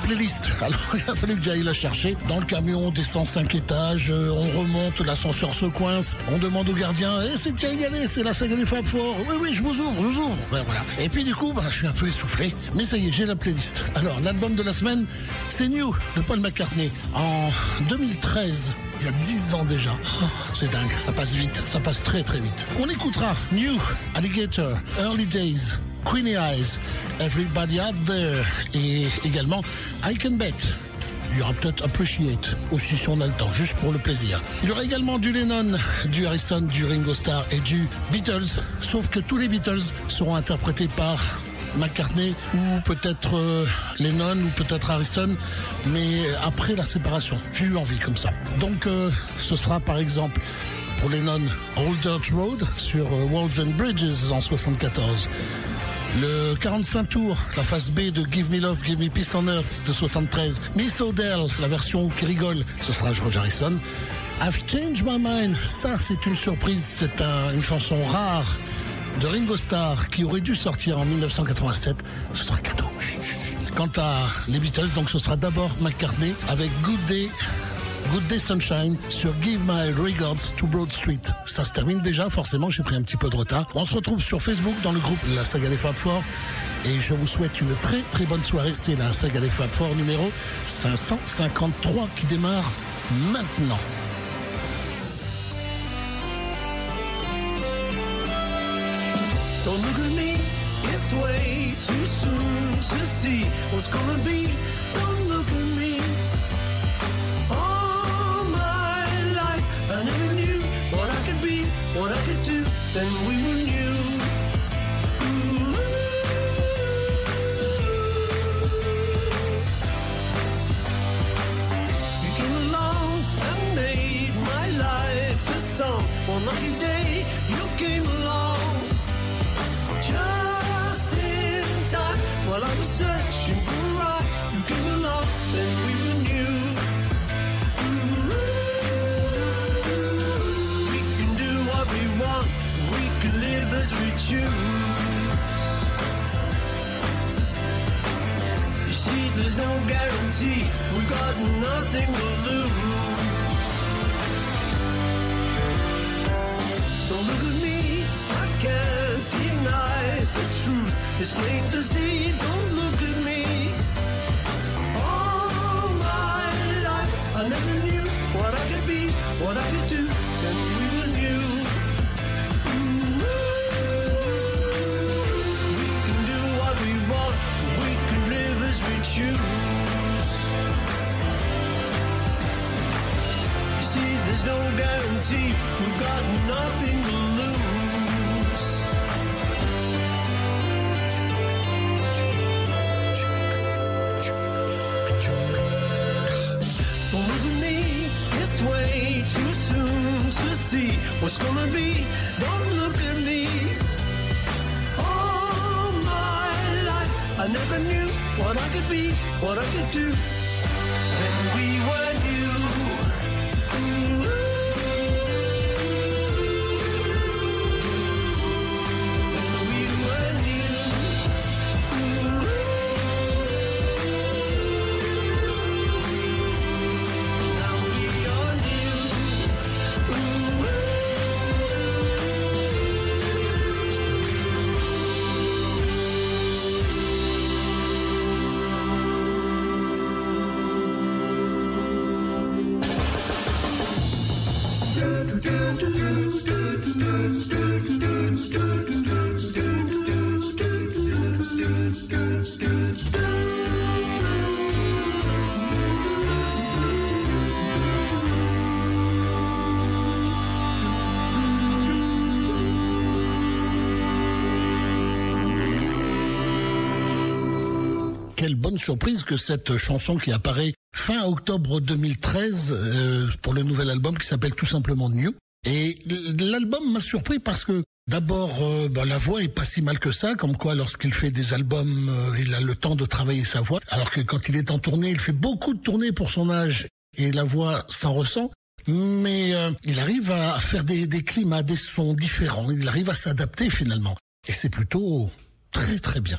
Playlist. Alors il a fallu que j'aille la chercher. Dans le camion, on descend 5 étages, euh, on remonte, l'ascenseur se coince, on demande au gardien, eh, c'est déjà égalé, c'est la saga des Fab Four. Oui, oui, je vous ouvre, je vous ouvre. Ben, voilà. Et puis du coup, bah, je suis un peu essoufflé. Mais ça y est, j'ai la playlist. Alors, l'album de la semaine, c'est New de Paul McCartney. En 2013, il y a 10 ans déjà. Oh, c'est dingue, ça passe vite, ça passe très très vite. On écoutera New, Alligator, Early Days, Queenie Eyes, Everybody Out There et également I Can Bet. Il y aura peut-être Appreciate aussi si on a le temps, juste pour le plaisir. Il y aura également du Lennon, du Harrison, du Ringo Starr et du Beatles, sauf que tous les Beatles seront interprétés par McCartney ou peut-être euh, Lennon ou peut-être Harrison, mais après la séparation. J'ai eu envie comme ça. Donc euh, ce sera par exemple pour Lennon Old Dirt Road sur euh, Walls and Bridges en 74. Le 45 tours, la phase B de Give Me Love, Give Me Peace on Earth de 73. Miss O'Dell, la version qui rigole, ce sera George Harrison. I've changed my mind, ça c'est une surprise, c'est un- une chanson rare de Ringo Starr qui aurait dû sortir en 1987. Ce sera cadeau. Quant à les Beatles, donc ce sera d'abord McCartney avec Good Day. Good Day Sunshine sur Give My Regards to Broad Street. Ça se termine déjà, forcément, j'ai pris un petit peu de retard. On se retrouve sur Facebook dans le groupe La Saga des Fab Four. Et je vous souhaite une très très bonne soirée. C'est la Saga des Fab Four numéro 553 qui démarre maintenant. Don't look at me, it's way too soon to see what's gonna be. Then we were choose. You see, there's no guarantee, We've got nothing to lose. Don't look at me, I can't deny the truth. It's plain to see, don't look at me. All my life, I never knew what I could be, what I could do, there's no guarantee. We've got nothing to lose. At me. It's way too soon to see what's gonna be. Don't look at me. All my life, I never knew what I could be, what I could do. Surprise que cette chanson qui apparaît fin octobre 2013 euh, pour le nouvel album qui s'appelle tout simplement New. Et l'album m'a surpris parce que d'abord euh, bah, la voix est pas si mal que ça, comme quoi lorsqu'il fait des albums, euh, il a le temps de travailler sa voix, alors que quand il est en tournée, il fait beaucoup de tournées pour son âge et la voix s'en ressent. Mais il arrive à faire des climats, des sons différents. Il arrive à s'adapter finalement. Et c'est plutôt très très bien.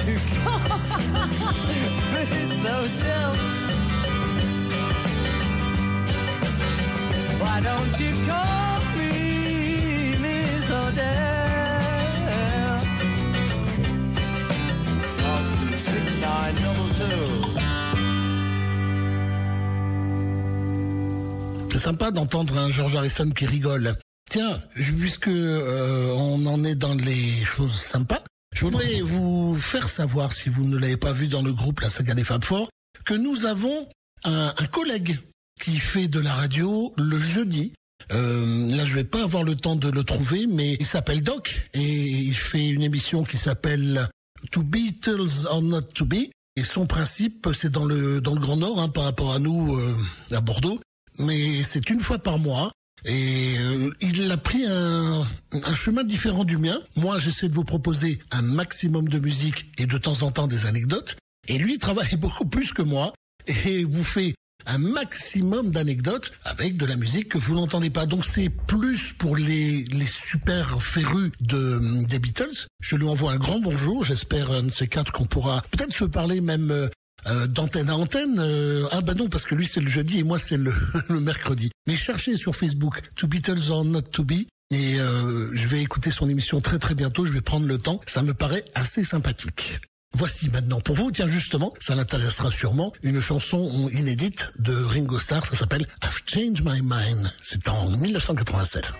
Why don't you me Miss C'est sympa d'entendre un George Harrison qui rigole. Tiens, puisque euh, on en est dans les choses sympas, je voudrais vous faire savoir, si vous ne l'avez pas vu dans le groupe La Saga des Fab Four, que nous avons un, un collègue qui fait de la radio le jeudi. Euh, là, je vais pas avoir le temps de le trouver, mais il s'appelle Doc et il fait une émission qui s'appelle To Beatles or Not to Be. Et son principe, c'est dans le dans le Grand Nord, hein, par rapport à nous euh, à Bordeaux, mais c'est une fois par mois. Et euh, il a pris un, un chemin différent du mien. Moi, j'essaie de vous proposer un maximum de musique et de temps en temps des anecdotes. Et lui, il travaille beaucoup plus que moi et vous fait un maximum d'anecdotes avec de la musique que vous n'entendez pas. Donc c'est plus pour les, les super férus de, des Beatles. Je lui envoie un grand bonjour. J'espère un de ces quatre qu'on pourra peut-être se parler même euh, d'antenne à antenne. Euh, ah bah non, parce que lui c'est le jeudi et moi c'est le, le mercredi. Mais cherchez sur Facebook To Beatles or Not To Be. Et euh, je vais écouter son émission très très bientôt, je vais prendre le temps, ça me paraît assez sympathique. Voici maintenant pour vous, tiens justement, ça l'intéressera sûrement, une chanson inédite de Ringo Starr, ça s'appelle I've Changed My Mind, c'est en 1987.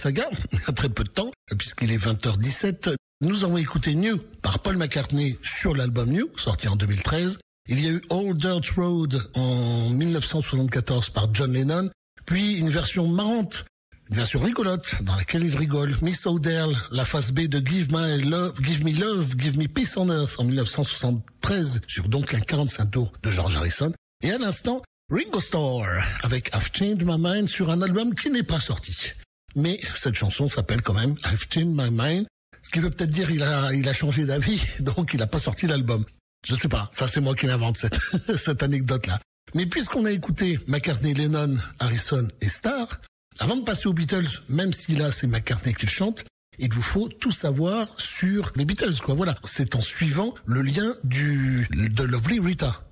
Saga, il y a très peu de temps, puisqu'il est 20h17, nous avons écouté New par Paul McCartney sur l'album New, sorti en 2013. Il y a eu Old Dirt Road en 1974 par John Lennon, puis une version marrante, une version rigolote dans laquelle il rigole. Miss O'Dell, la face B de Give My Love, Give Me Love, Give Me Peace on Earth en 1973 sur donc un 45 tours de George Harrison. Et à l'instant, Ringo Starr avec I've Changed My Mind sur un album qui n'est pas sorti. Mais cette chanson s'appelle quand même I've Changed My Mind, ce qui veut peut-être dire il a il a changé d'avis, donc il n'a pas sorti l'album. Je sais pas, ça c'est moi qui l'invente cette cette anecdote là. Mais puisqu'on a écouté McCartney, Lennon, Harrison et Starr, avant de passer aux Beatles, même si là c'est McCartney qui le chante, il vous faut tout savoir sur les Beatles, quoi. Voilà. C'est en suivant le lien du, de Lovely Rita.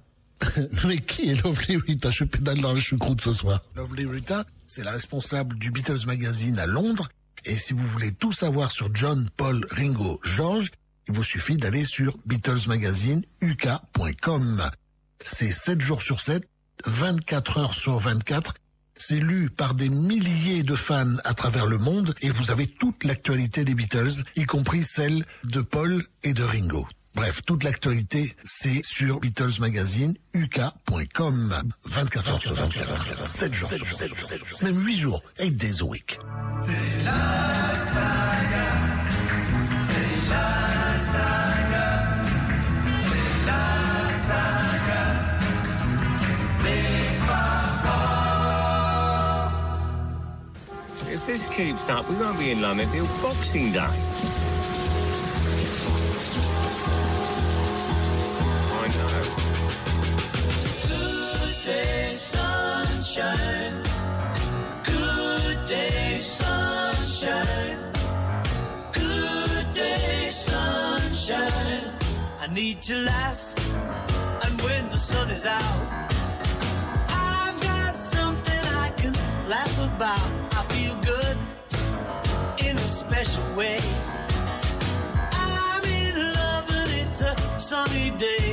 Mais qui est Lovely Rita? Je pédale dans le choucroute ce soir. Lovely Rita, c'est la responsable du Beatles Magazine à Londres. Et si vous voulez tout savoir sur John, Paul, Ringo, George, il vous suffit d'aller sur BeatlesMagazine.uk.com. C'est 7 jours sur 7, 24 heures sur 24. C'est lu par des milliers de fans à travers le monde et vous avez toute l'actualité des Beatles, y compris celle de Paul et de Ringo. Bref, toute l'actualité, c'est sur Beatles Magazine, uk.com. 24 heures sur 24, 7 jours sur 7, même 8 jours, 8 days a week. If this keeps up, we won't be in London till Boxing Day. I know. Good day, sunshine. Good day, sunshine. Good day, sunshine. I need to laugh, and when the sun is out, I've got something I can laugh about. I feel good in a special way. I'm in love, and it's a sunny day.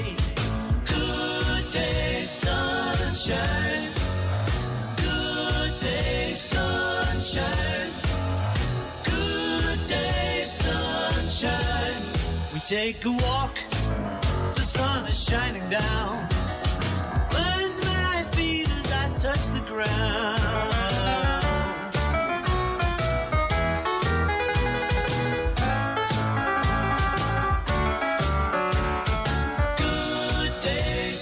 Take a walk, the sun is shining down. Burns my feet as I touch the ground. Good day,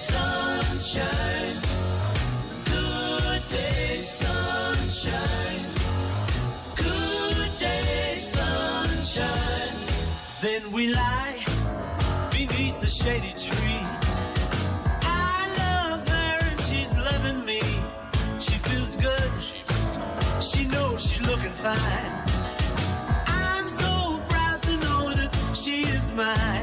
shady tree. I love her and she's loving me. She feels good. She knows she's looking fine. I'm so proud to know that she is mine.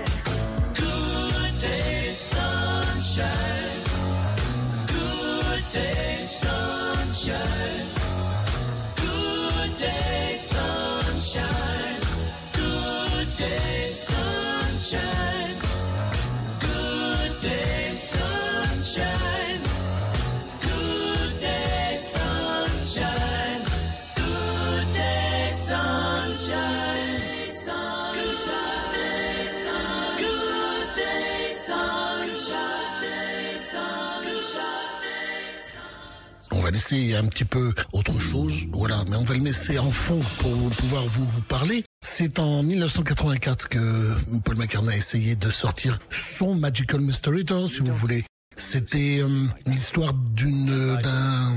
Un petit peu autre chose, voilà, mais on va le laisser en fond pour pouvoir vous parler. C'est en 1984 que Paul McCartney a essayé de sortir son Magical Mystery Tour, si vous voulez. C'était euh, l'histoire d'une d'un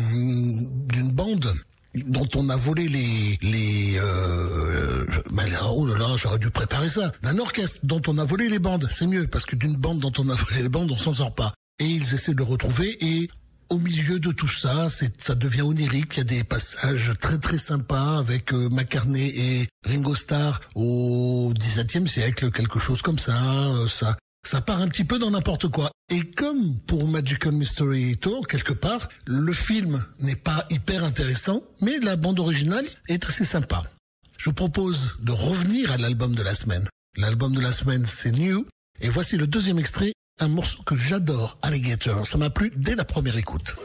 d'une bande dont on a volé les les euh, bah, oh là là j'aurais dû préparer ça d'un orchestre dont on a volé les bandes c'est mieux parce que d'une bande dont on a volé les bandes on s'en sort pas et ils essaient de le retrouver et au milieu de tout ça, ça devient onirique. Il y a des passages très très sympas avec euh, McCartney et Ringo Starr au XVIIe siècle, quelque chose comme ça. euh, ça, ça part un petit peu dans n'importe quoi. Et comme pour Magical Mystery Tour, quelque part, le film n'est pas hyper intéressant, mais la bande originale est assez sympa. Je vous propose de revenir à l'album de la semaine. L'album de la semaine, c'est New. Et voici le deuxième extrait, un morceau que j'adore, Alligator. Ça m'a plu dès la première écoute.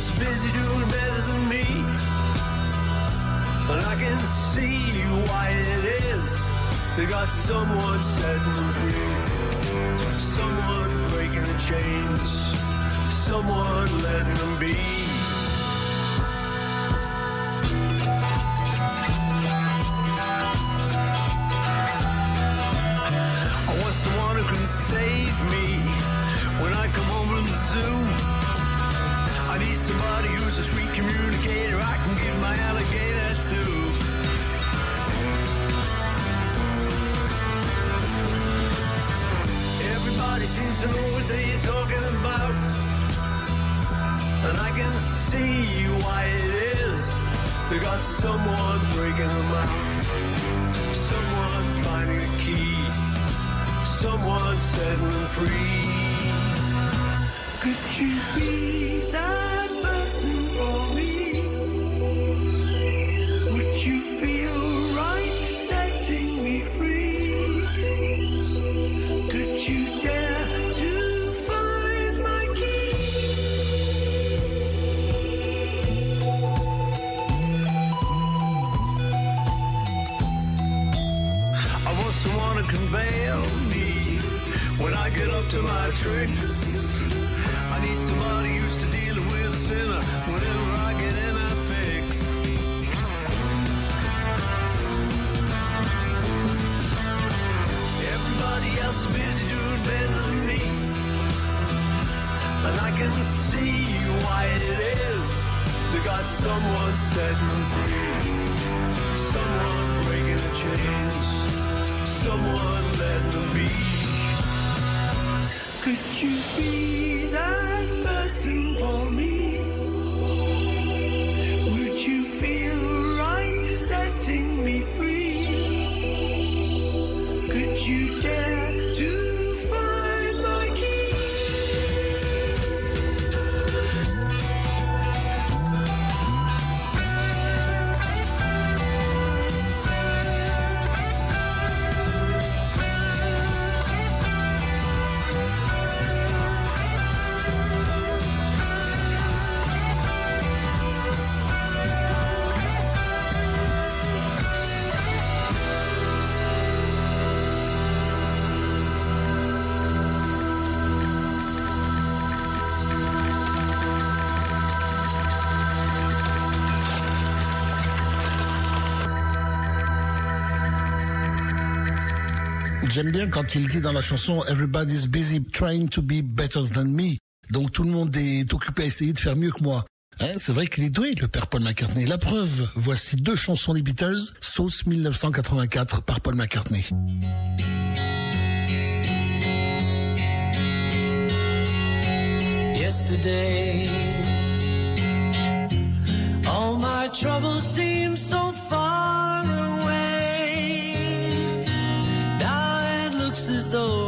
Is busy doing better than me. But I can see why it is. They got someone setting free. Someone breaking the chains. Someone letting them be. A sweet communicator. I can give my alligator to. Everybody seems to know they're talking about. And I can see why it is. They got someone breaking them out. Someone finding a key. Someone setting them free. Could you be to Could you be J'aime bien quand il dit dans la chanson Everybody's busy trying to be better than me. Donc tout le monde est occupé à essayer de faire mieux que moi. Hein, c'est vrai qu'il est doué, le père Paul McCartney. La preuve, voici deux chansons des Beatles, sauce 1984 par Paul McCartney. yesterday. All my troubles seem so those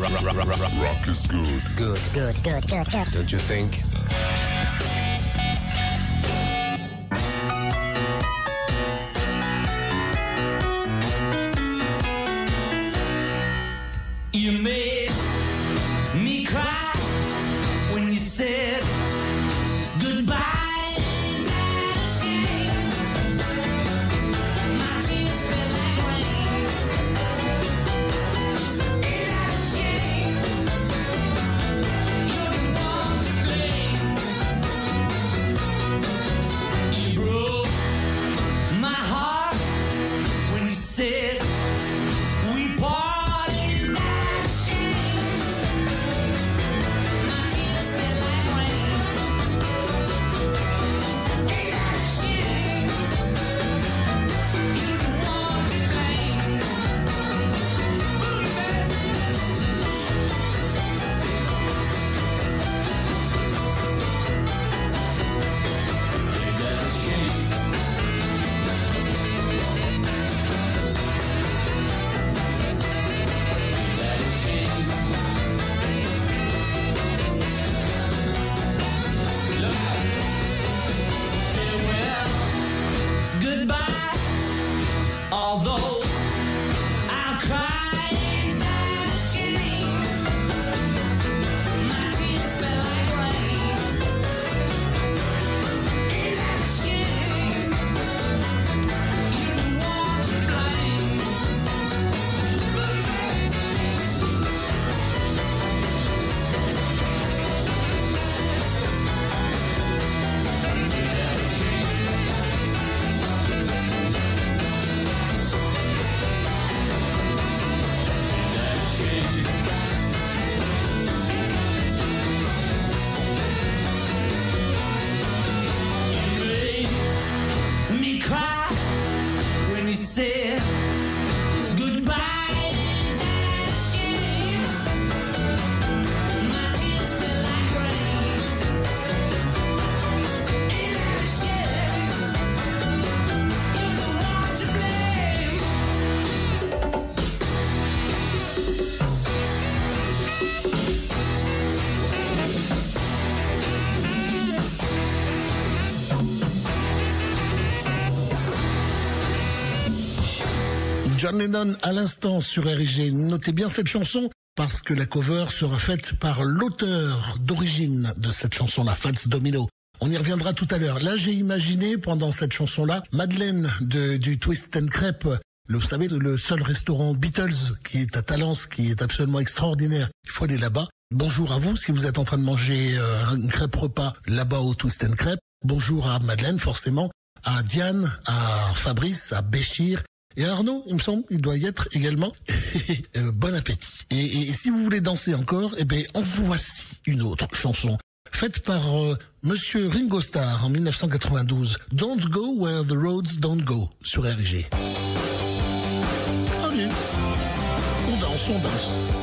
rock, rock, rock, rock, rock is good. Good, good, good, good, good. Don't you think? John Lennon à l'instant sur RIG. Notez bien cette chanson parce que la cover sera faite par l'auteur d'origine de cette chanson-là, Fats Domino. On y reviendra tout à l'heure. Là, j'ai imaginé pendant cette chanson-là, Madeleine de, du Twist and Crepe, vous savez, le seul restaurant Beatles qui est à Talence, qui est absolument extraordinaire. Il faut aller là-bas. Bonjour à vous si vous êtes en train de manger euh, une crêpe repas là-bas au Twist and Crepe. Bonjour à Madeleine, forcément, à Diane, à Fabrice, à Béchir, et Arnaud, il me semble, il doit y être également. Euh, bon appétit. Et, si vous voulez danser encore, eh bien, en voici une autre chanson faite par euh, Monsieur Ringo Starr en 1992. Don't go where the roads don't go sur RG. Allez, on danse, on danse.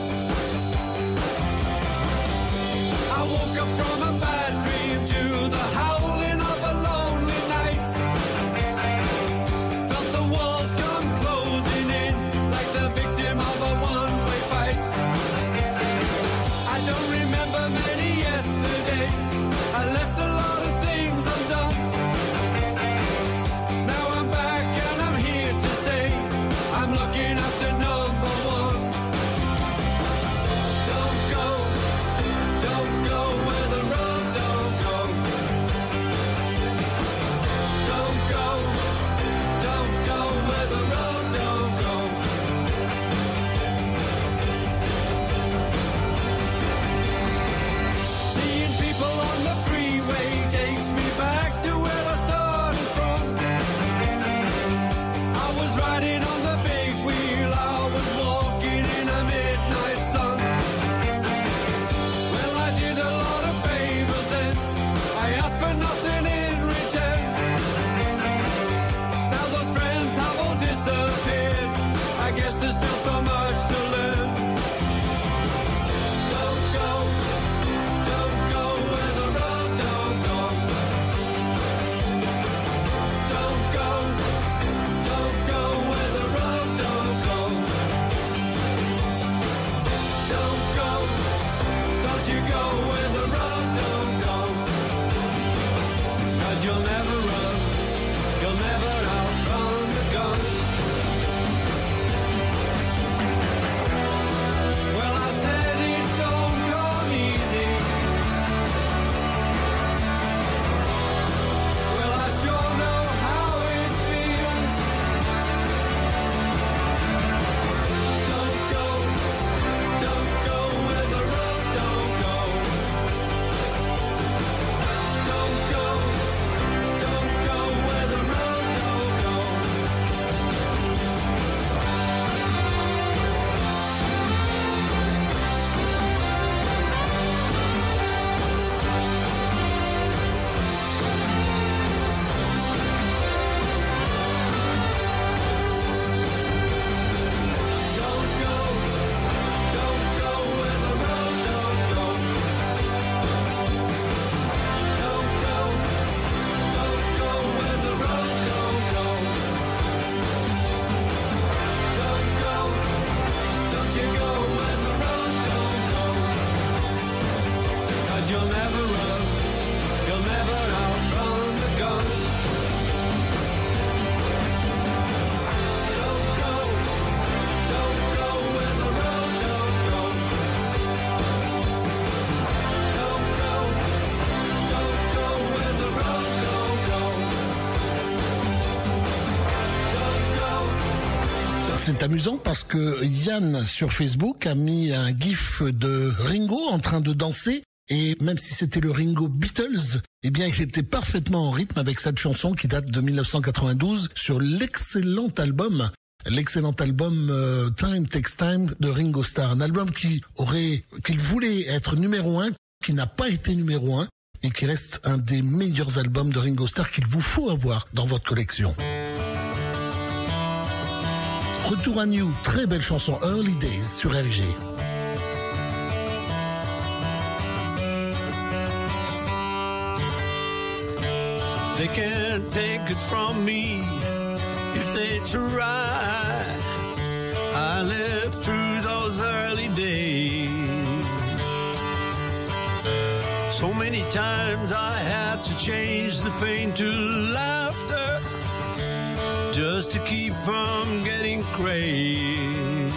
Amusant parce que Yann sur Facebook a mis un gif de Ringo en train de danser et même si c'était le Ringo Beatles, eh bien il était parfaitement en rythme avec cette chanson qui date de 1992 sur l'excellent album l'excellent album euh, Time Takes Time de Ringo Starr, un album qui aurait qu'il voulait être numéro un, qui n'a pas été numéro un et qui reste un des meilleurs albums de Ringo Starr qu'il vous faut avoir dans votre collection. Retour à New, très belle chanson Early Days sur RG. They can't take it from me if they try. I lived through those early days. So many times I had to change the pain to just to keep from getting crazed.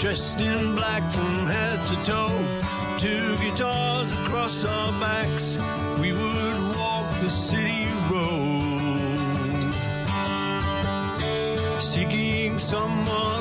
dressed in black from head to toe. Two guitars across our backs, we would walk the city road. Seeking someone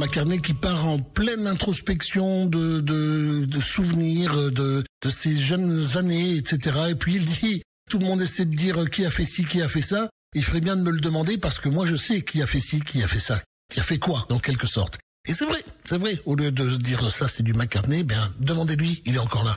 McCartney qui part en pleine introspection de, souvenirs de, de ses jeunes années, etc. Et puis il dit, tout le monde essaie de dire qui a fait ci, qui a fait ça. Il ferait bien de me le demander parce que moi je sais qui a fait ci, qui a fait ça, qui a fait quoi, en quelque sorte. Et c'est vrai, c'est vrai. Au lieu de se dire ça c'est du McCartney, ben demandez-lui, il est encore là.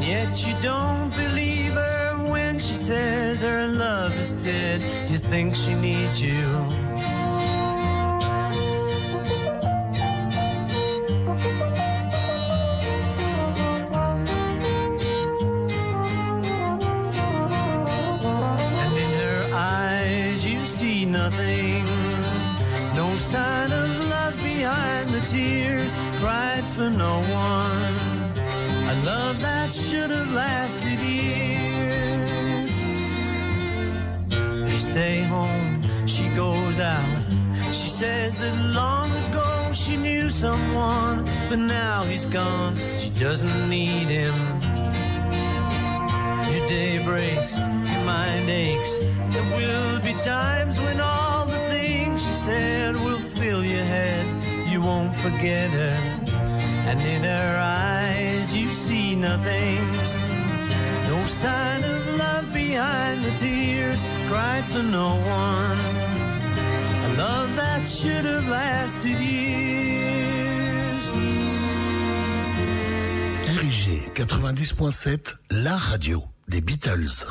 and yet you don't believe her when she says her love is dead. You think she needs you. And in her eyes you see nothing. No sign of love behind the tears, cried for no one. That should have lasted years. You stay home, she goes out. She says that long ago she knew someone, but now he's gone. She doesn't need him. Your day breaks, your mind aches. There will be times when all the things she said will fill your head. You won't forget her, and in her eyes you see nothing. No sign of love behind the tears, cried for no one. A love that should have lasted years. RIG 90.7, la radio des Beatles.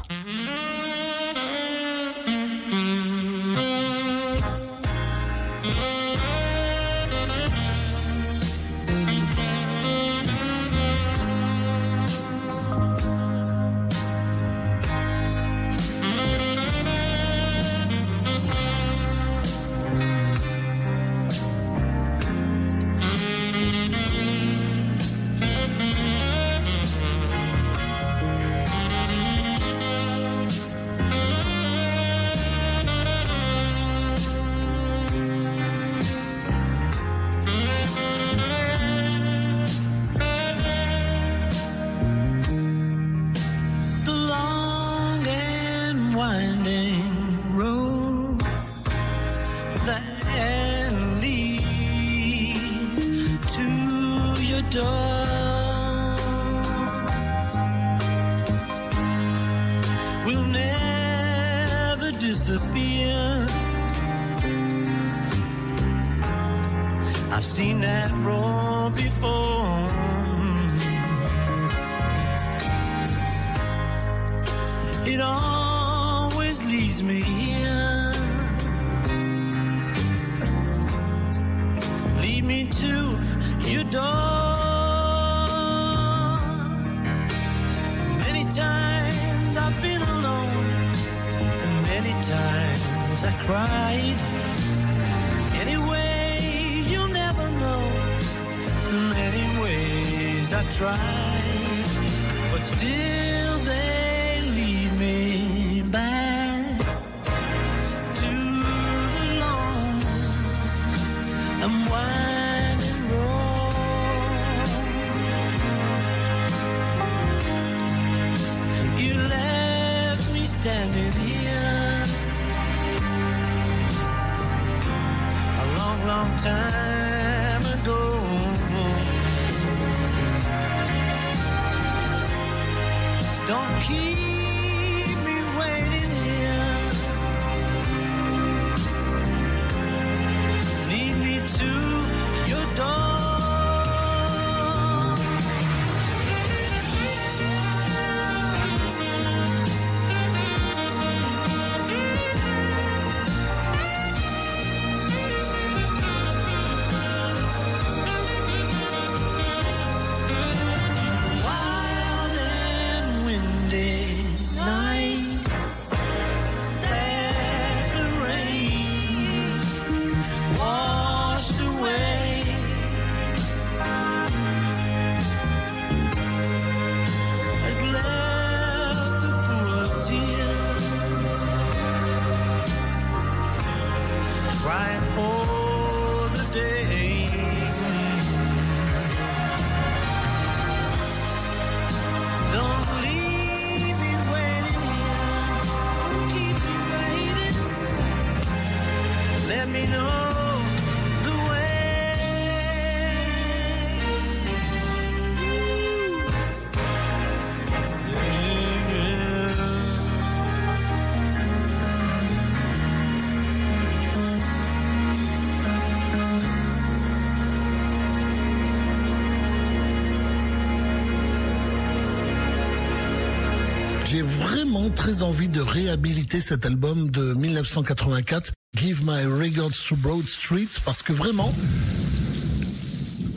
Vraiment très envie de réhabiliter cet album de 1984, Give My Regards to Broad Street, parce que vraiment,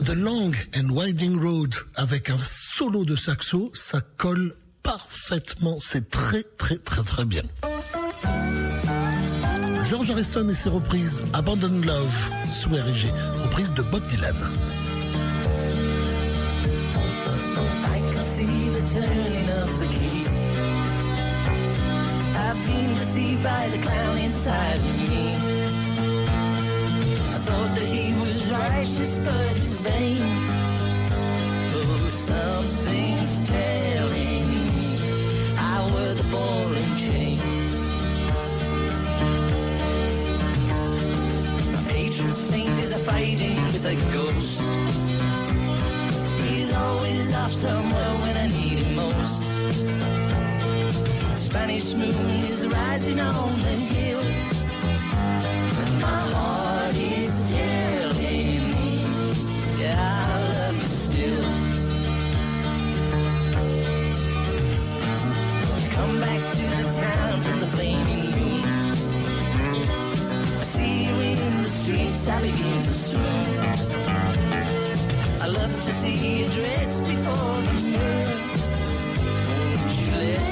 The Long and Winding Road avec un solo de saxo, ça colle parfaitement. C'est très très très très bien. George Harrison et ses reprises Abandon Love sous RG, reprise de Bob Dylan. Been deceived by the clown inside of me. I thought that he was righteous, but he's vain. Oh, something's telling me I were the ball and chain. My patron saint is a fighting with a ghost. He's always off somewhere when I need him most. Spanish moon is rising on the hill. And my heart is telling me, yeah, I love you still. Come back to the town from the flaming moon. I see you in the streets, I begin to swoon. I love to see you dressed before the moon. You let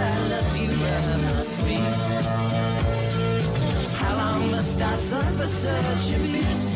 I love you, free. How long must I suffer such abuse?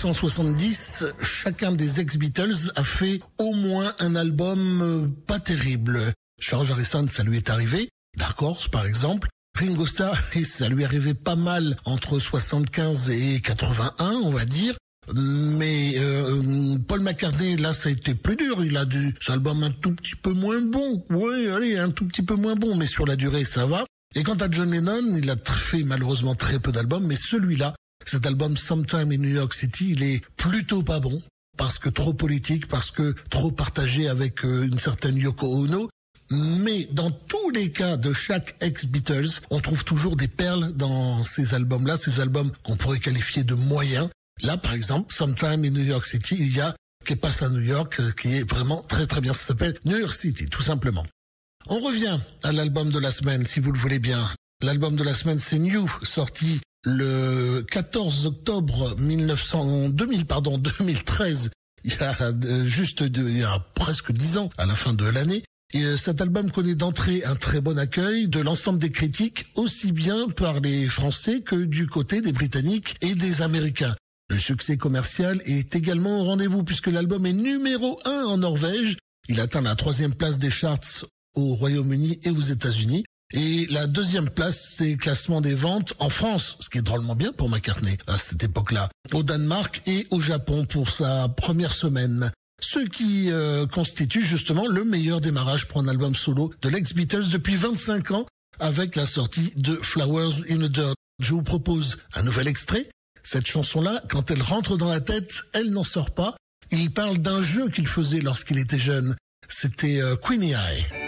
1970, chacun des ex-Beatles a fait au moins un album euh, pas terrible. George Harrison, ça lui est arrivé. Dark Horse, par exemple. Ringo Starr, ça lui arrivait pas mal entre 75 et 81, on va dire. Mais euh, Paul McCartney, là, ça a été plus dur. Il a du cet album un tout petit peu moins bon. Oui, allez, un tout petit peu moins bon, mais sur la durée, ça va. Et quant à John Lennon, il a fait malheureusement très peu d'albums, mais celui-là, cet album Sometime in New York City, il est plutôt pas bon parce que trop politique, parce que trop partagé avec euh, une certaine Yoko Ono. Mais dans tous les cas de chaque ex-Beatles, on trouve toujours des perles dans ces albums-là, ces albums qu'on pourrait qualifier de moyens. Là, par exemple, Sometime in New York City, il y a qui passe à New York, euh, qui est vraiment très très bien. Ça s'appelle New York City, tout simplement. On revient à l'album de la semaine, si vous le voulez bien. L'album de la semaine, c'est New, sorti le 14 octobre 1900, 2000, pardon, 2013. Il y a euh, juste, il y a presque dix ans, à la fin de l'année. Euh, cet album connaît d'entrée un très bon accueil de l'ensemble des critiques, aussi bien par les Français que du côté des Britanniques et des Américains. Le succès commercial est également au rendez-vous puisque l'album est numéro un en Norvège. Il atteint la troisième place des charts au Royaume-Uni et aux États-Unis. Et la deuxième place, c'est classement des ventes en France, ce qui est drôlement bien pour McCartney à cette époque-là, au Danemark et au Japon pour sa première semaine. Ce qui euh, constitue justement le meilleur démarrage pour un album solo de l'ex-Beatles depuis 25 ans avec la sortie de Flowers in the Dirt. Je vous propose un nouvel extrait. Cette chanson-là, quand elle rentre dans la tête, elle n'en sort pas. Il parle d'un jeu qu'il faisait lorsqu'il était jeune. C'était euh, Queenie Eye.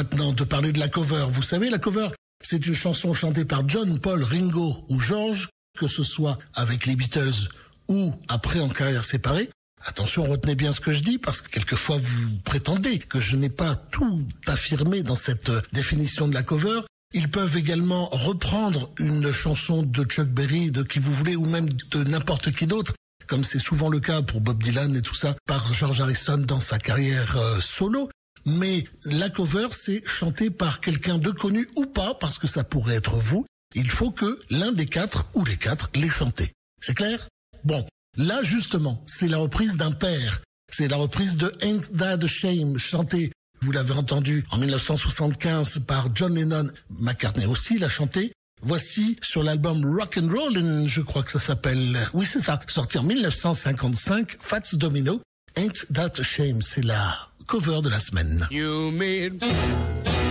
Maintenant de parler de la cover. Vous savez, la cover, c'est une chanson chantée par John, Paul, Ringo ou George, que ce soit avec les Beatles ou après en carrière séparée. Attention, retenez bien ce que je dis parce que quelquefois vous prétendez que je n'ai pas tout affirmé dans cette euh, définition de la cover. Ils peuvent également reprendre une chanson de Chuck Berry, de qui vous voulez, ou même de n'importe qui d'autre, comme c'est souvent le cas pour Bob Dylan et tout ça, par George Harrison dans sa carrière euh, solo. Mais la cover, c'est chanté par quelqu'un de connu ou pas, parce que ça pourrait être vous. Il faut que l'un des quatre ou les quatre les chanté. C'est clair? Bon, là justement, c'est la reprise d'un père. C'est la reprise de Ain't That a Shame, chantée, vous l'avez entendu, en 1975 par John Lennon. McCartney aussi l'a chanté. Voici sur l'album Rock and Rollin', je crois que ça s'appelle. Oui, c'est ça, sorti en 1955, Fats Domino. Ain't That a Shame, c'est la cover de la semaine. You made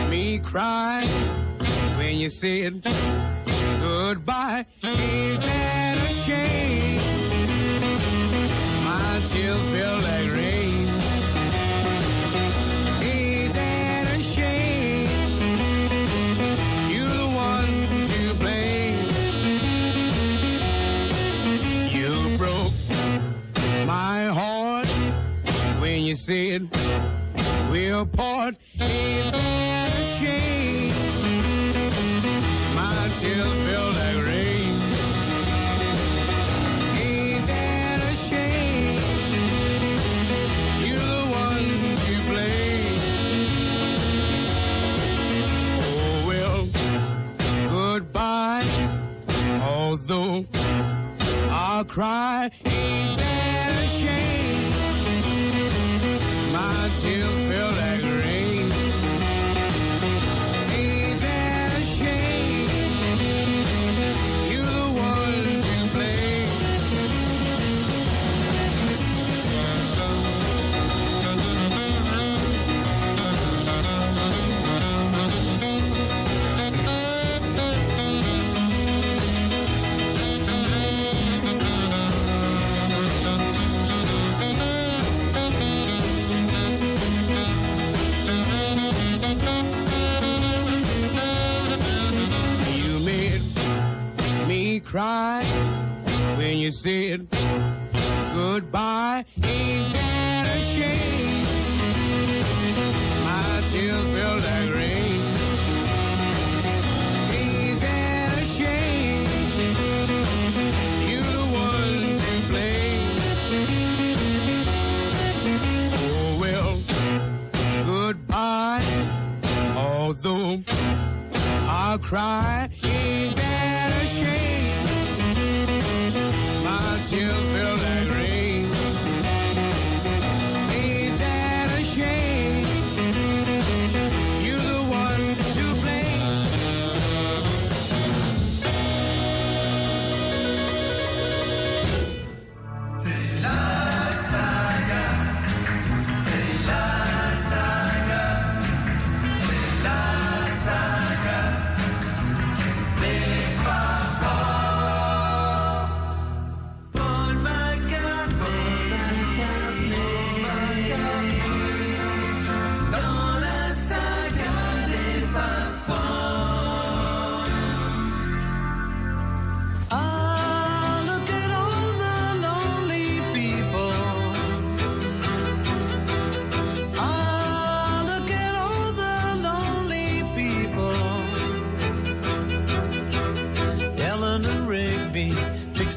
me cry when you said goodbye. Ain't that a shame? My tears feel you said we're. Ain't that a shame? My tears feel like rain. Ain't that a shame? You're the one to blame. Oh well, goodbye. Although I'll cry, My cry when you said goodbye. Ain't that a shame? My tears feel like rain. Ain't that a shame? You're the one to blame. Oh well, goodbye. Although I'll cry.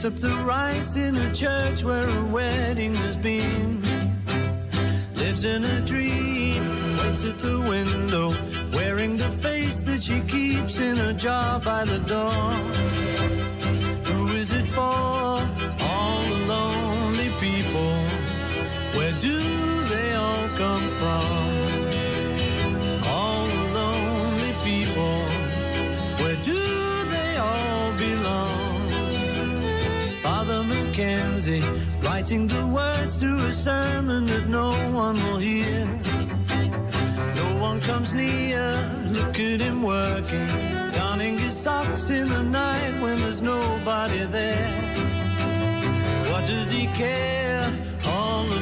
Up the rice in a church where a wedding has been. Lives in a dream, waits at the window, wearing the face that she keeps in a jar by the door. Who is it for? All the lonely people. Where do writing the words to a sermon that no one will hear. No one comes near, look at him working, darning his socks in the night when there's nobody there. What does he care? All the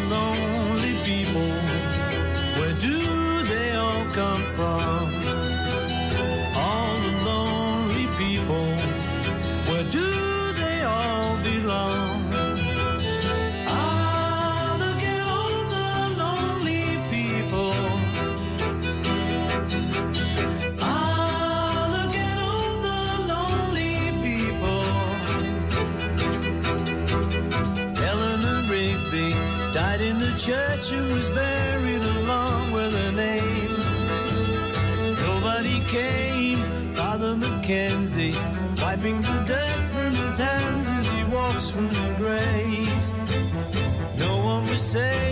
wiping the dirt from his hands as he walks from the grave. No one will saved,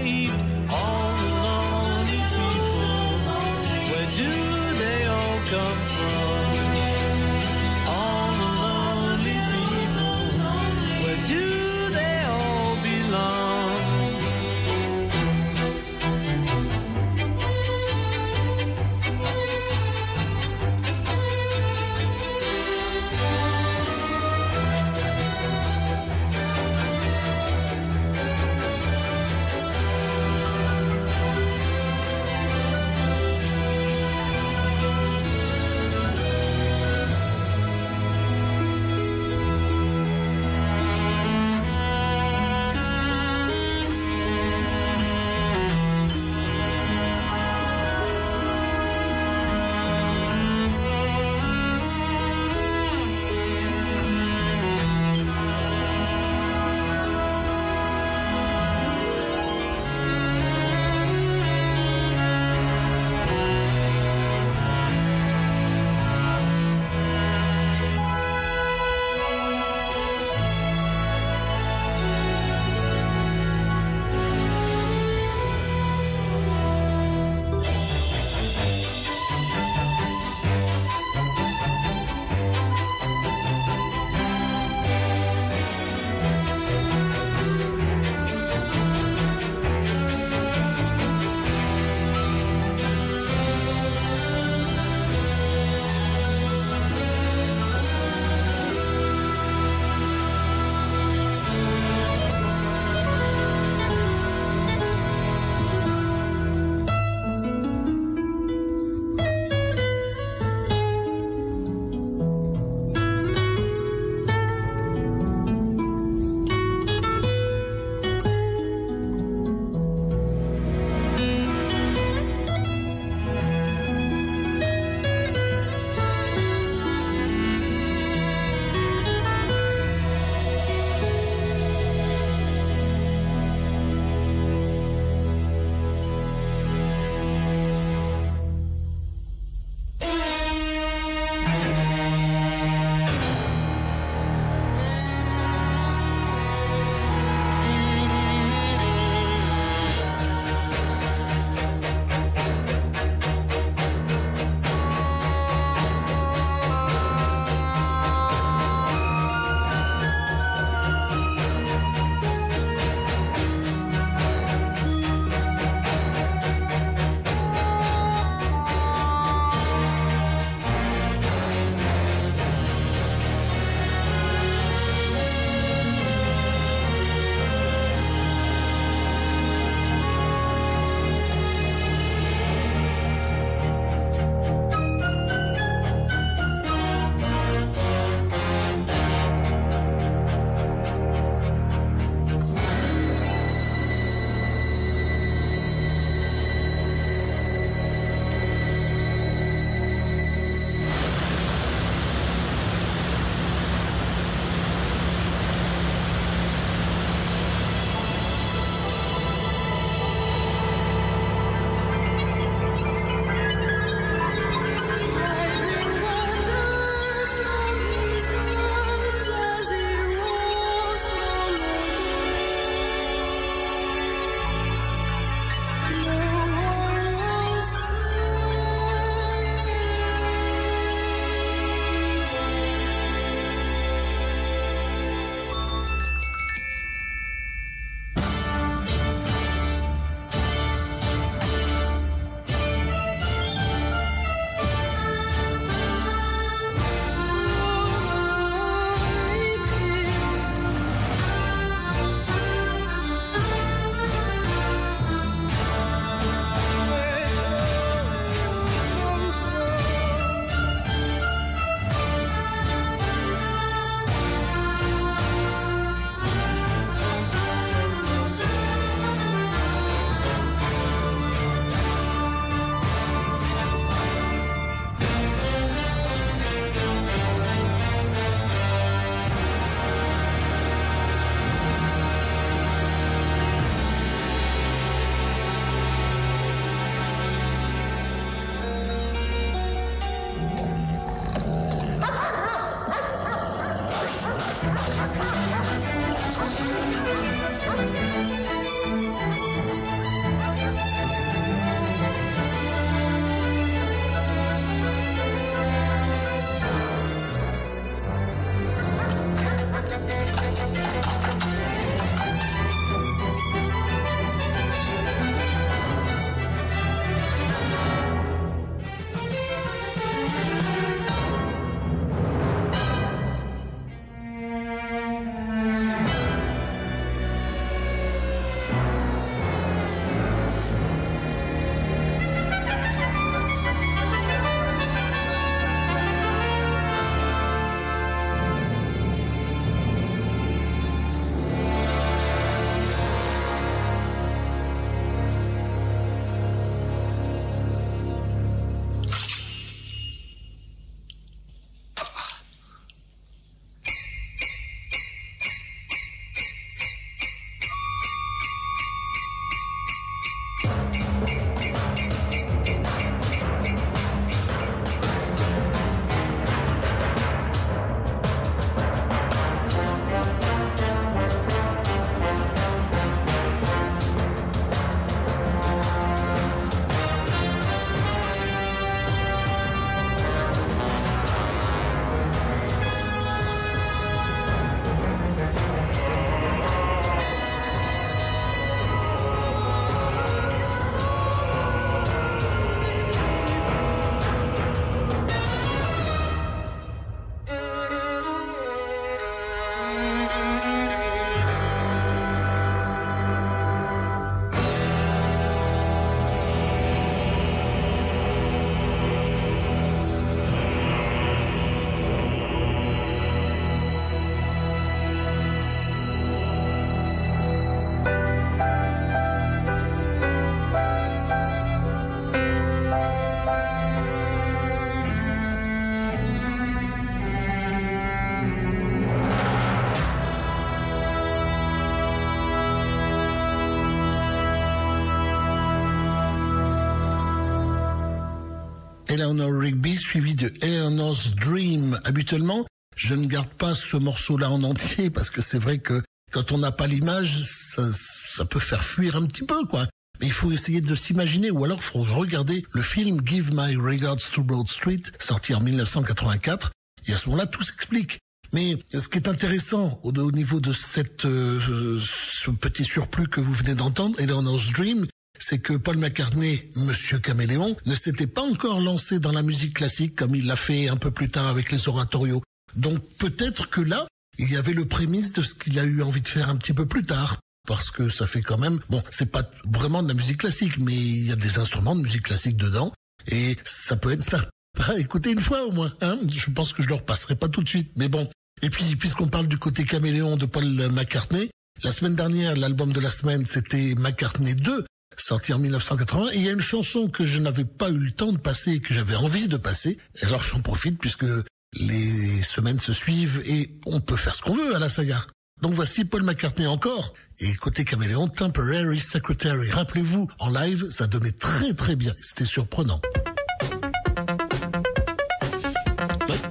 Eleanor Rigby suivi de Eleanor's Dream. Habituellement, je ne garde pas ce morceau-là en entier parce que c'est vrai que quand on n'a pas l'image, ça, peut faire fuir un petit peu, quoi. Mais il faut essayer de s'imaginer, ou alors il faut regarder le film Give My Regards to Broad Street, sorti en 1984, et à ce moment-là, tout s'explique. Mais ce qui est intéressant au, au niveau de cette, euh, ce petit surplus que vous venez d'entendre, Eleanor's Dream, c'est que Paul McCartney, Monsieur Caméléon, ne s'était pas encore lancé dans la musique classique comme il l'a fait un peu plus tard avec les oratorios. Donc peut-être que là, il y avait le prémisse de ce qu'il a eu envie de faire un petit peu plus tard. Parce que ça fait quand même, bon, c'est pas vraiment de la musique classique, mais il y a des instruments de musique classique dedans, et ça peut être ça. Bah, écoutez une fois au moins, hein. Je pense que je le repasserai pas tout de suite, mais bon. Et puis, puisqu'on parle du côté caméléon de Paul McCartney, la semaine dernière, l'album de la semaine, c'était McCartney 2, sorti en 1980. Et il y a une chanson que je n'avais pas eu le temps de passer, que j'avais envie de passer. Et alors j'en profite puisque les semaines se suivent et on peut faire ce qu'on veut à la saga. Donc voici Paul McCartney encore. Et côté caméléon, Temporary Secretary. Rappelez-vous, en live, ça donnait très très bien. C'était surprenant.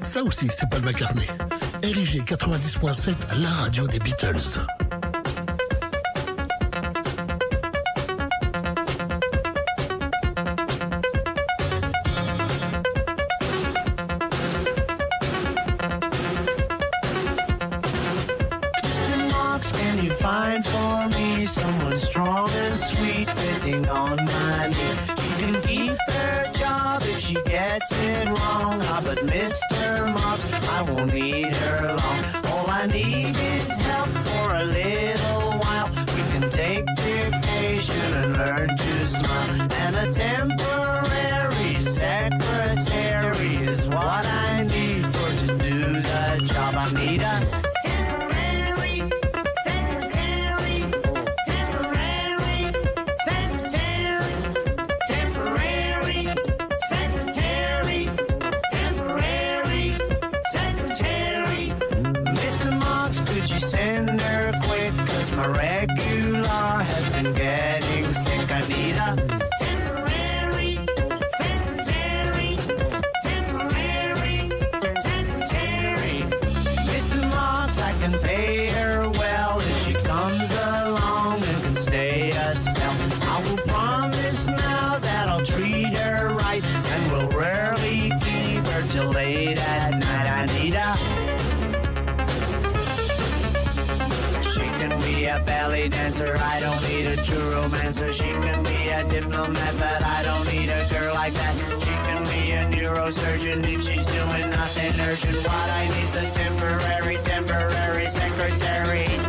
Ça aussi, c'est Paul McCartney. RIG 90.7, la radio des Beatles. I will promise now that I'll treat her right and will rarely keep her till late at night. I need a She can be a belly dancer, I don't need a true romancer. She can be a diplomat, but I don't need a girl like that. She can be a neurosurgeon if she's doing nothing urgent. What I need's a temporary, temporary secretary.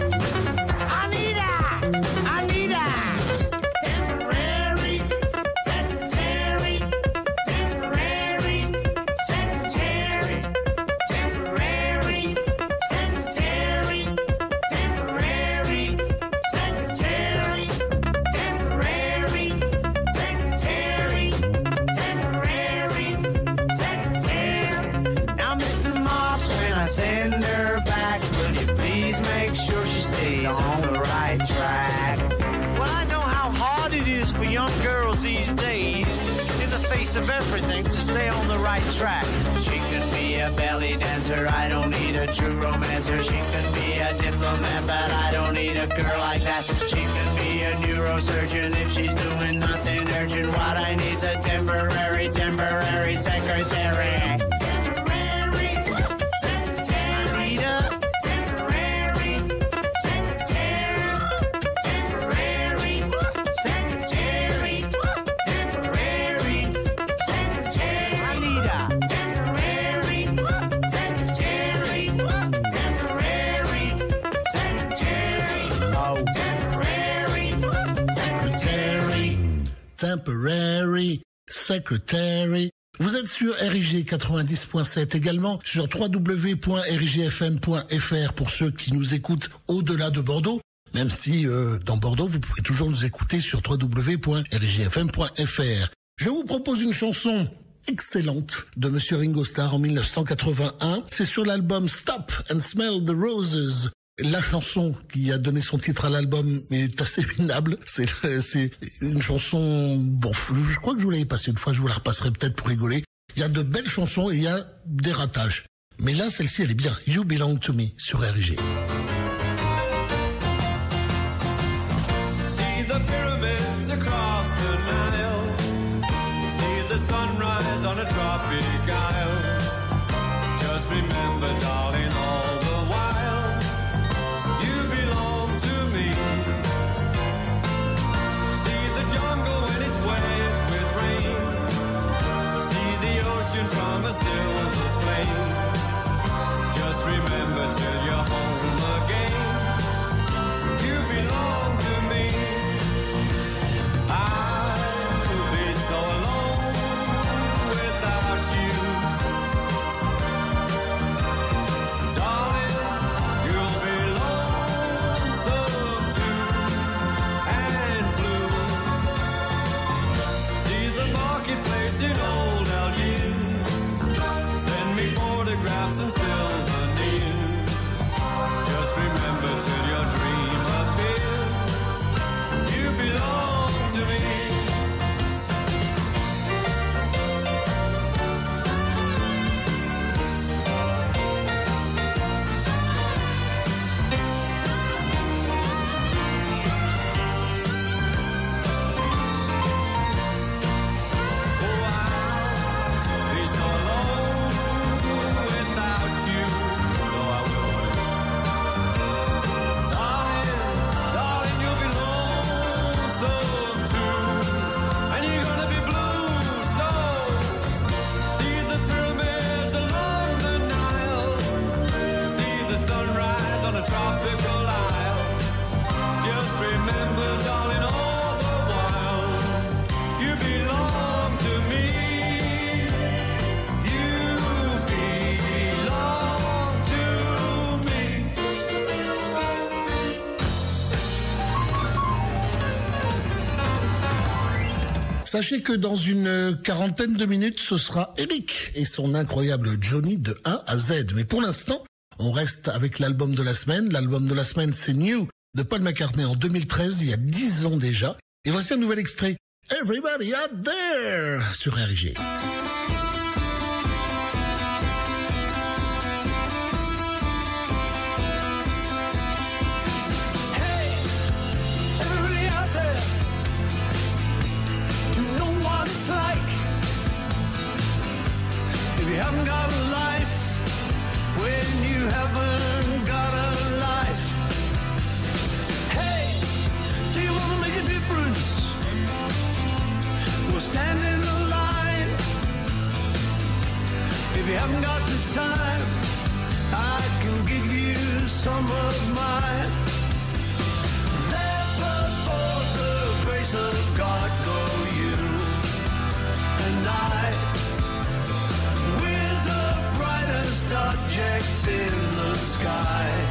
A true romancer. She could be a diplomat, but I don't need a girl like that. She could be a neurosurgeon if she's doing nothing urgent. What I need's a temporary, temporary secretary. Temporary Secretary. Vous êtes sur RIG 90.7 également sur www.rigfm.fr pour ceux qui nous écoutent au-delà de Bordeaux. Même si euh, dans Bordeaux, vous pouvez toujours nous écouter sur www.rigfm.fr. Je vous propose une chanson excellente de Monsieur Ringo Starr en 1981. C'est sur l'album Stop and Smell the Roses. La chanson qui a donné son titre à l'album est assez minable. C'est une chanson. Bon, je crois que je vous l'avais passée une fois. Je vous la repasserai peut-être pour rigoler. Il y a de belles chansons et il y a des ratages. Mais là, celle-ci, elle est bien. You Belong to Me sur RG. Sachez que dans une quarantaine de minutes, ce sera Eric et son incroyable Johnny de A à Z. Mais pour l'instant, on reste avec l'album de la semaine. L'album de la semaine, c'est New de Paul McCartney en 2013, il y a 10 ans déjà. Et voici un nouvel extrait. Everybody out there sur RG. haven't got a life when you haven't got a life. Hey, do you want to make a difference? We'll stand in the line. If you haven't got the time, I can give you some of mine. objects in the sky.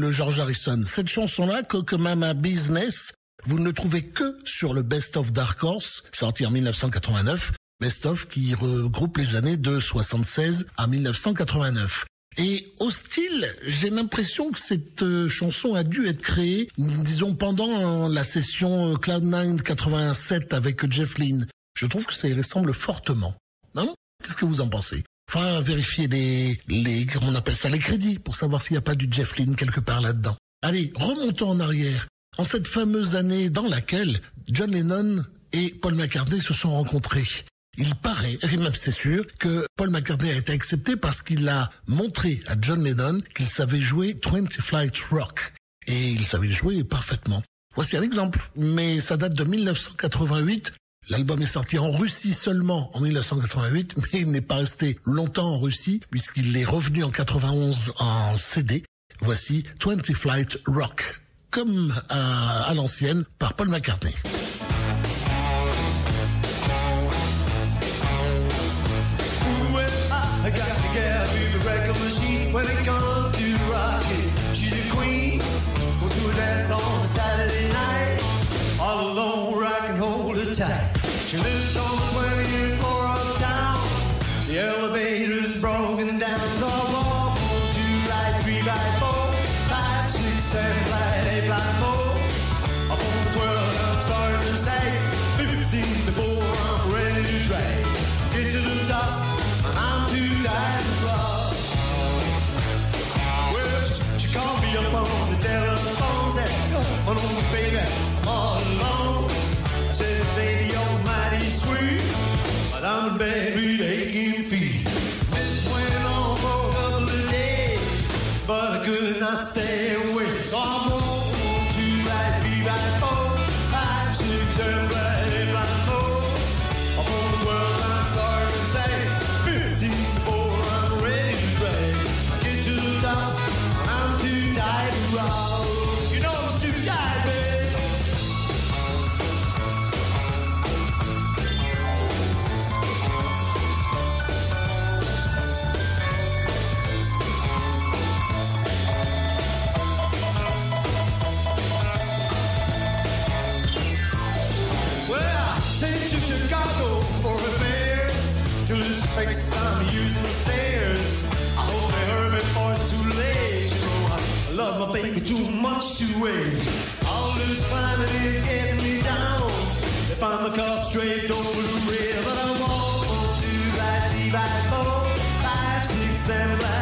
Le George Harrison. Cette chanson-là, Cockamama Business, vous ne trouvez que sur le Best of Dark Horse, sorti en 1989. Best of qui regroupe les années de 76 à 1989. Et au style, j'ai l'impression que cette euh, chanson a dû être créée, disons, pendant euh, la session euh, Cloud9 87 avec Jeff Lynne. Je trouve que ça y ressemble fortement. Non? Qu'est-ce que vous en pensez? Enfin, vérifier les, les, on appelle ça, les crédits pour savoir s'il n'y a pas du Jeff Lynne quelque part là-dedans. Allez, remontons en arrière. En cette fameuse année dans laquelle John Lennon et Paul McCartney se sont rencontrés. Il paraît, et même c'est sûr, que Paul McCartney a été accepté parce qu'il a montré à John Lennon qu'il savait jouer 20 Flight Rock. Et il savait le jouer parfaitement. Voici un exemple. Mais ça date de 1988. L'album est sorti en Russie seulement en 1988, mais il n'est pas resté longtemps en Russie puisqu'il est revenu en 91 en CD. Voici 20 Flight Rock, comme à, à l'ancienne par Paul McCartney. say much to wait. All this climbing is getting me down. If I'm a cop straight, don't blue red, but I on two, right, three, right, four, five, six, seven,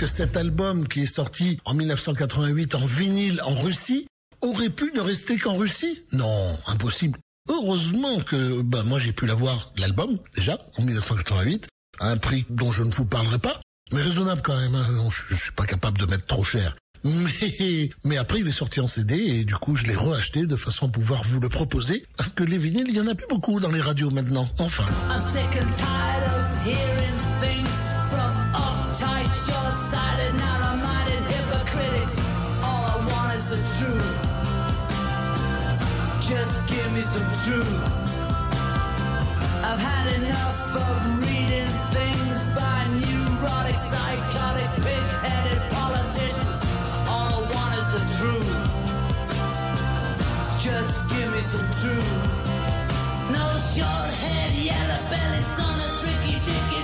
que cet album qui est sorti en 1988 en vinyle en Russie aurait pu ne rester qu'en Russie? Non, impossible. Heureusement que bah, moi j'ai pu l'avoir, l'album, déjà, en 1988, à un prix dont je ne vous parlerai pas, mais raisonnable quand même. hein. Non, je, je suis pas capable de mettre trop cher. Mais, après, il est sorti en CD et du coup, je l'ai reacheté de façon à pouvoir vous le proposer. Parce que les vinyles, il y en a plus beaucoup dans les radios maintenant. Enfin. Hearing things from uptight, short-sighted, narrow-minded hypocritics. All I want is the truth. Just give me some truth. I've had enough of reading things by neurotic, psychotic, pig-headed politicians. All I want is the truth. Just give me some truth. No short head, yellow belly, son of tricky dick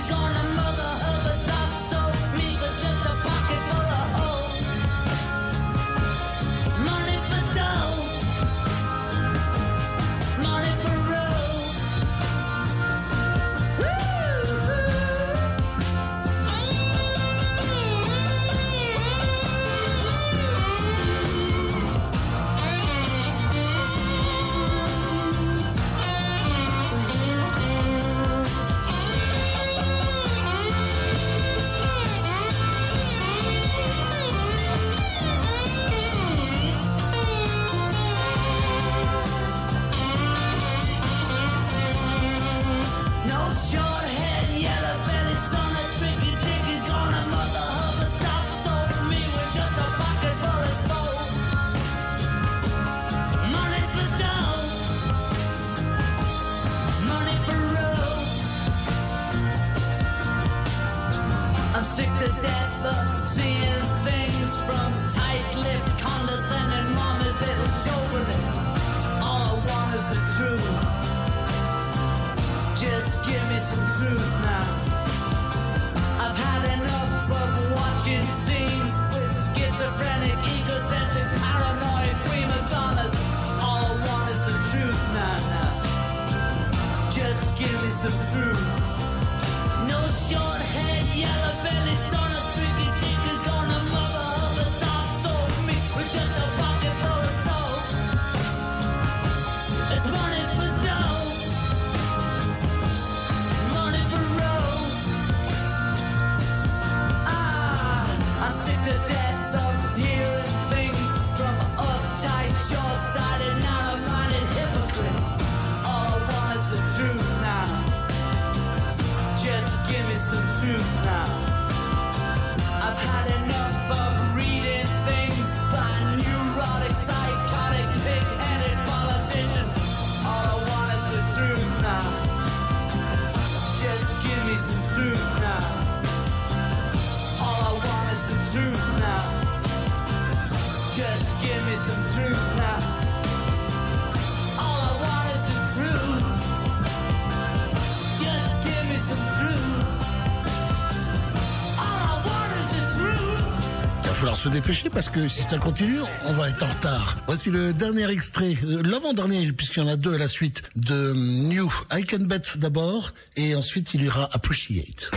dépêcher parce que si ça continue, on va être en retard. Voici le dernier extrait, euh, l'avant-dernier, puisqu'il y en a deux à la suite, de New I Can Bet d'abord, et ensuite il aura Appreciate.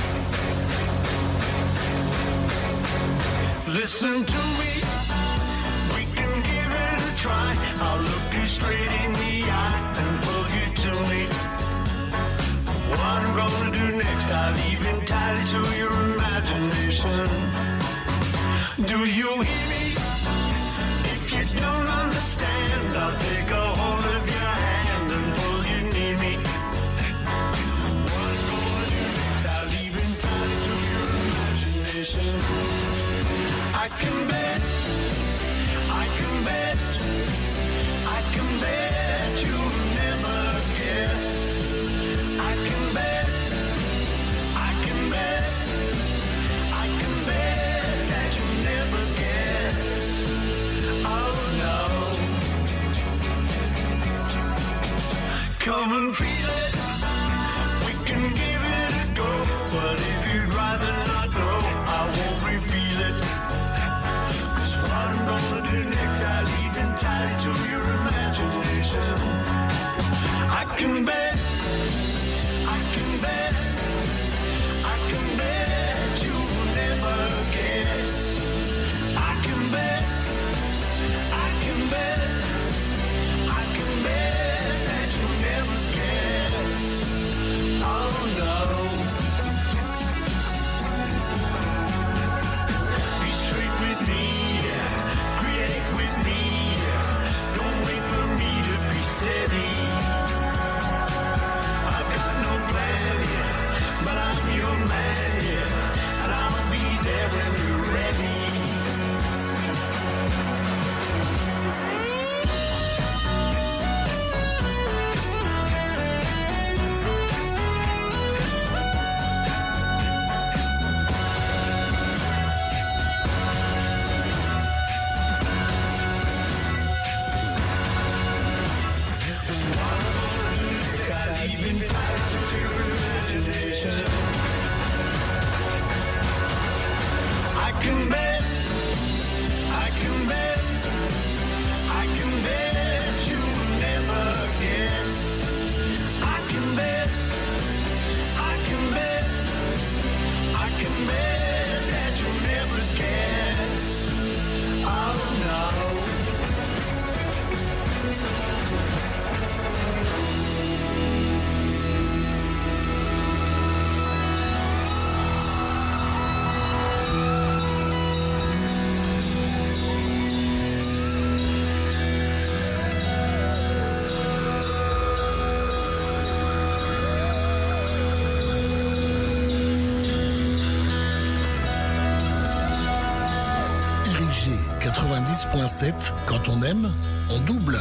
Listen to me. To your Do you hear I can 90.7, quand on aime, on double.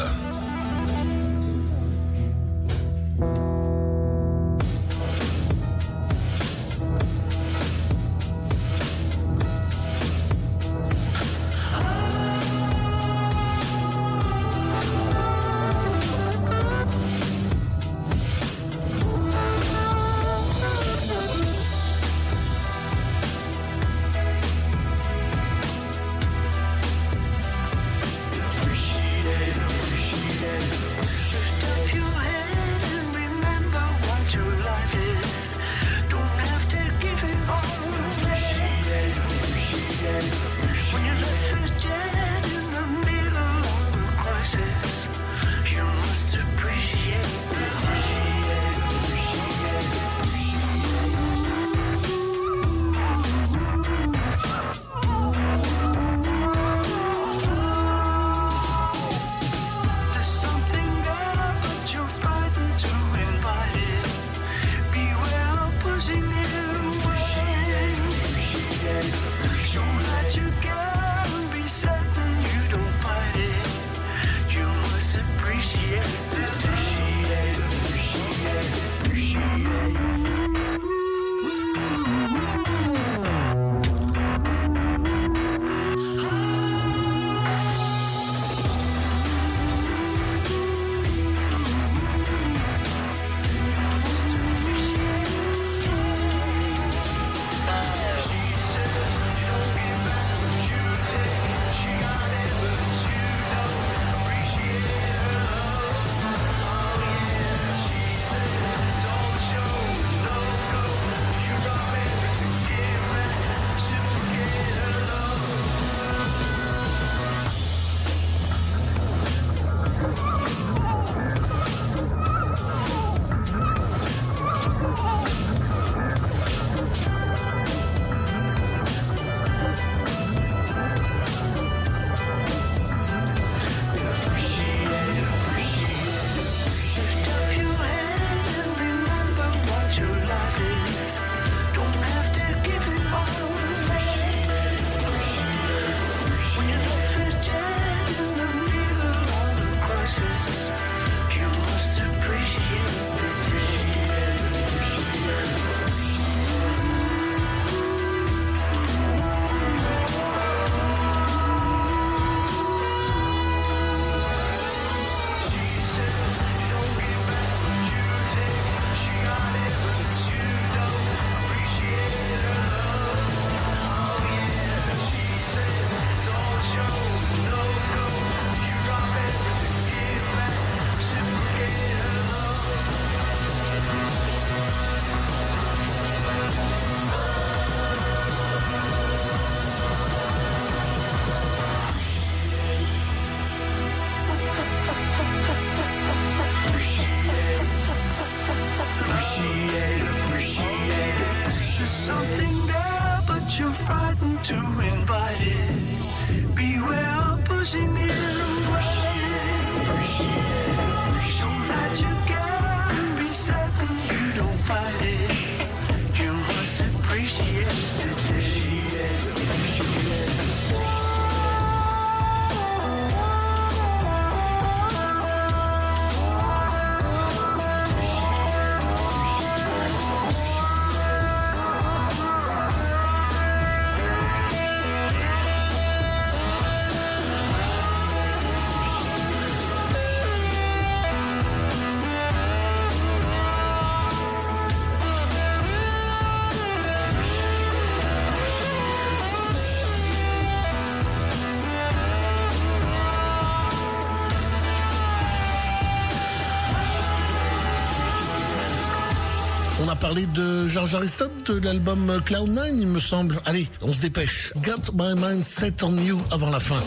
Parlé de George Harrison, de l'album Cloud9, il me semble. Allez, on se dépêche. Got my mind set on you avant la fin.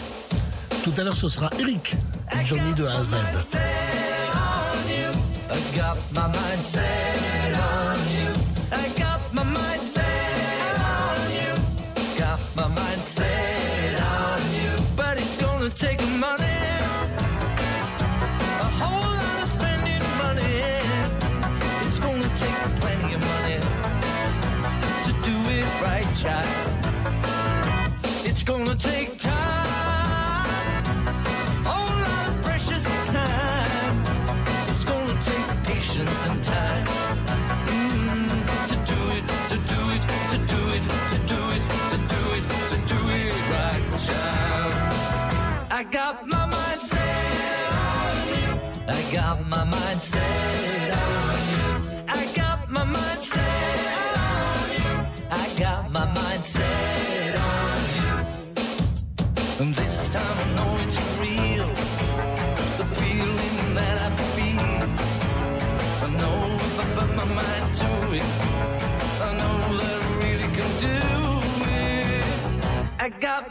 Tout à l'heure, ce sera Eric, Johnny de A à Z. I got my mind set on you. I got my mind set on you. I got my mind set on you. I got my mind set on you. And this time I know it's real. The feeling that I feel. I know if I put my mind to it, I know that I really can do it. I got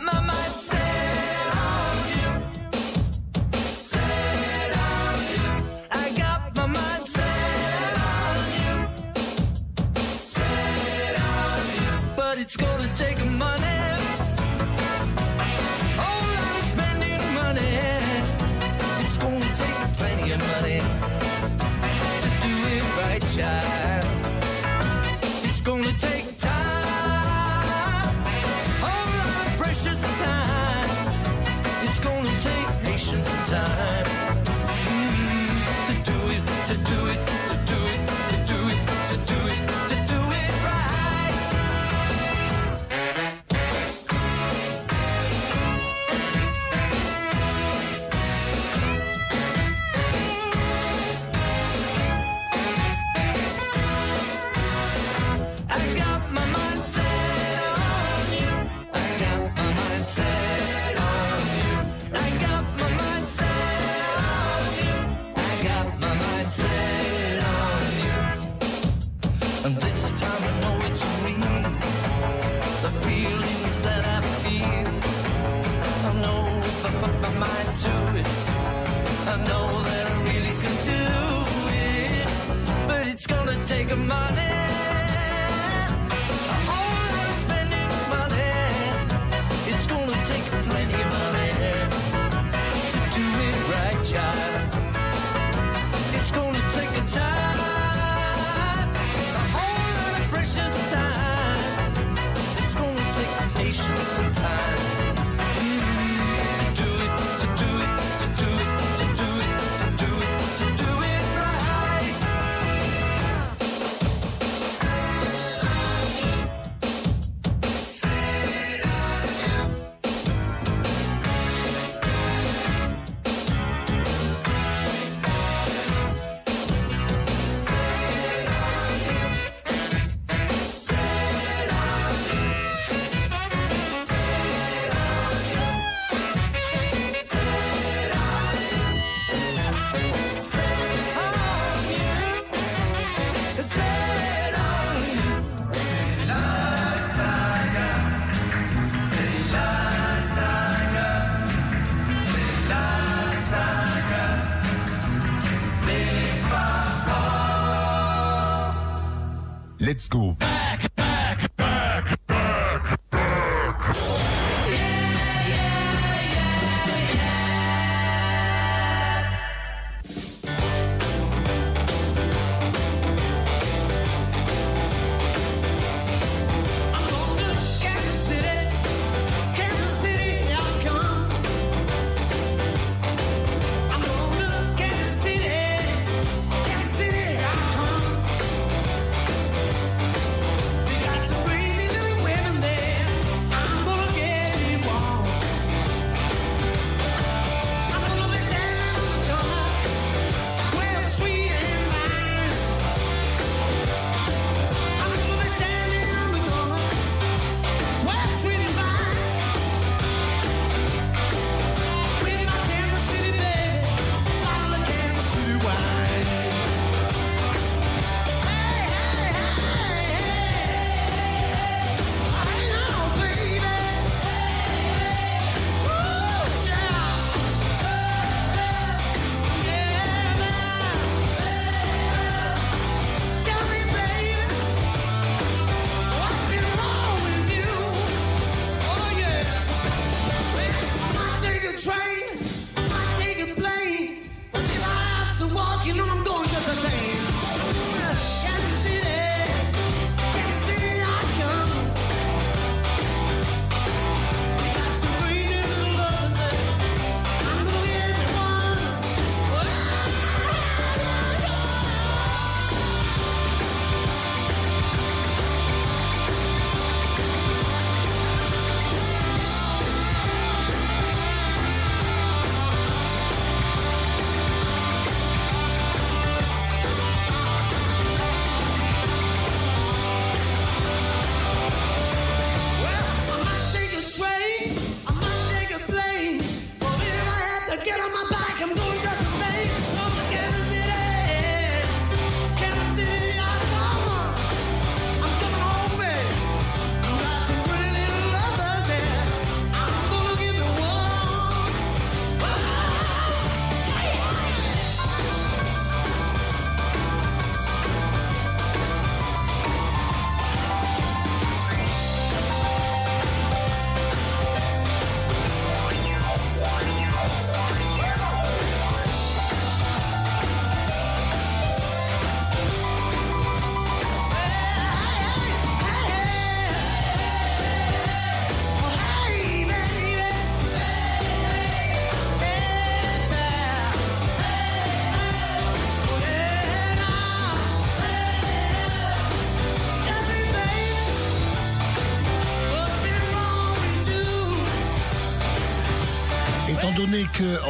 school.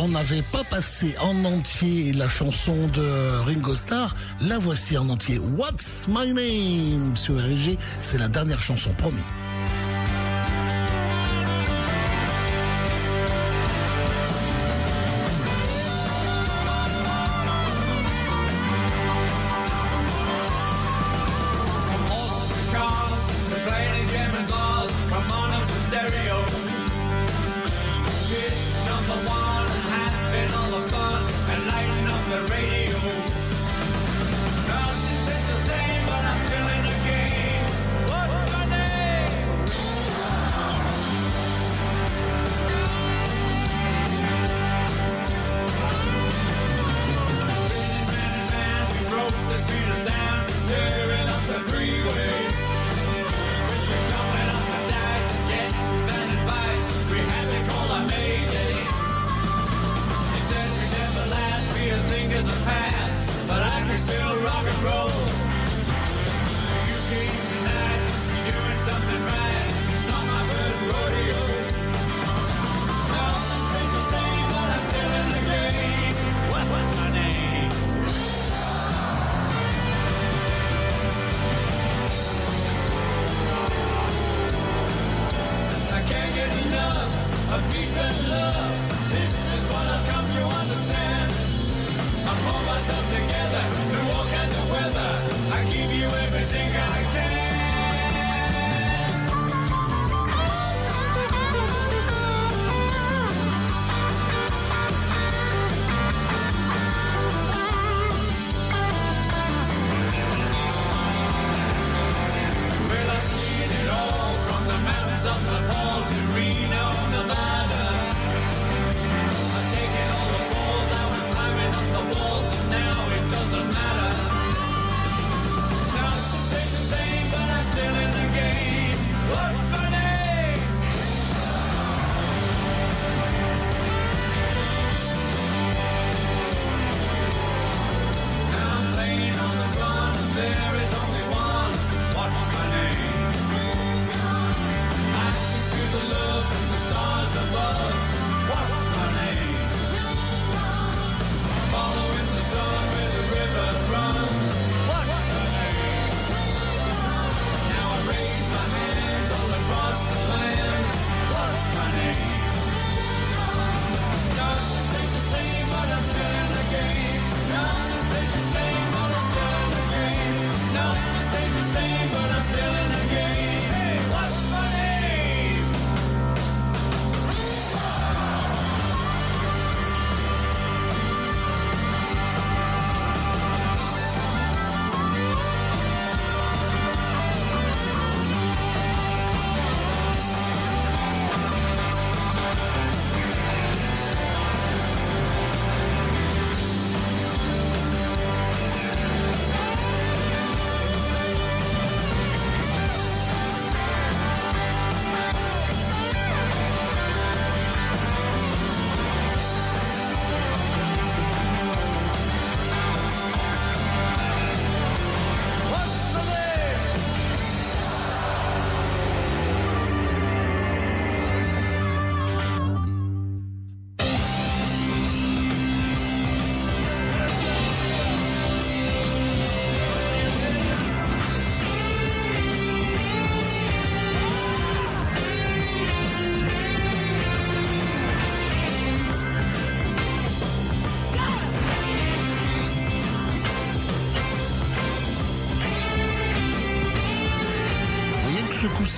Qu'on n'avait pas passé en entier la chanson de Ringo Starr, la voici en entier. What's My Name? Sur RG, c'est la dernière chanson, promis.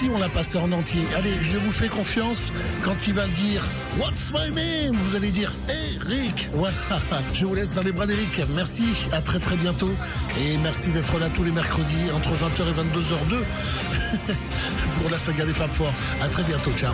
On l'a passé en entier. Allez, je vous fais confiance. Quand il va le dire, What's my name? Vous allez dire Eric. Voilà. Je vous laisse dans les bras d'Eric. Merci. À très très bientôt. Et merci d'être là tous les mercredis entre 20h et 22h02 pour la saga des Fab Four. À très bientôt. Ciao.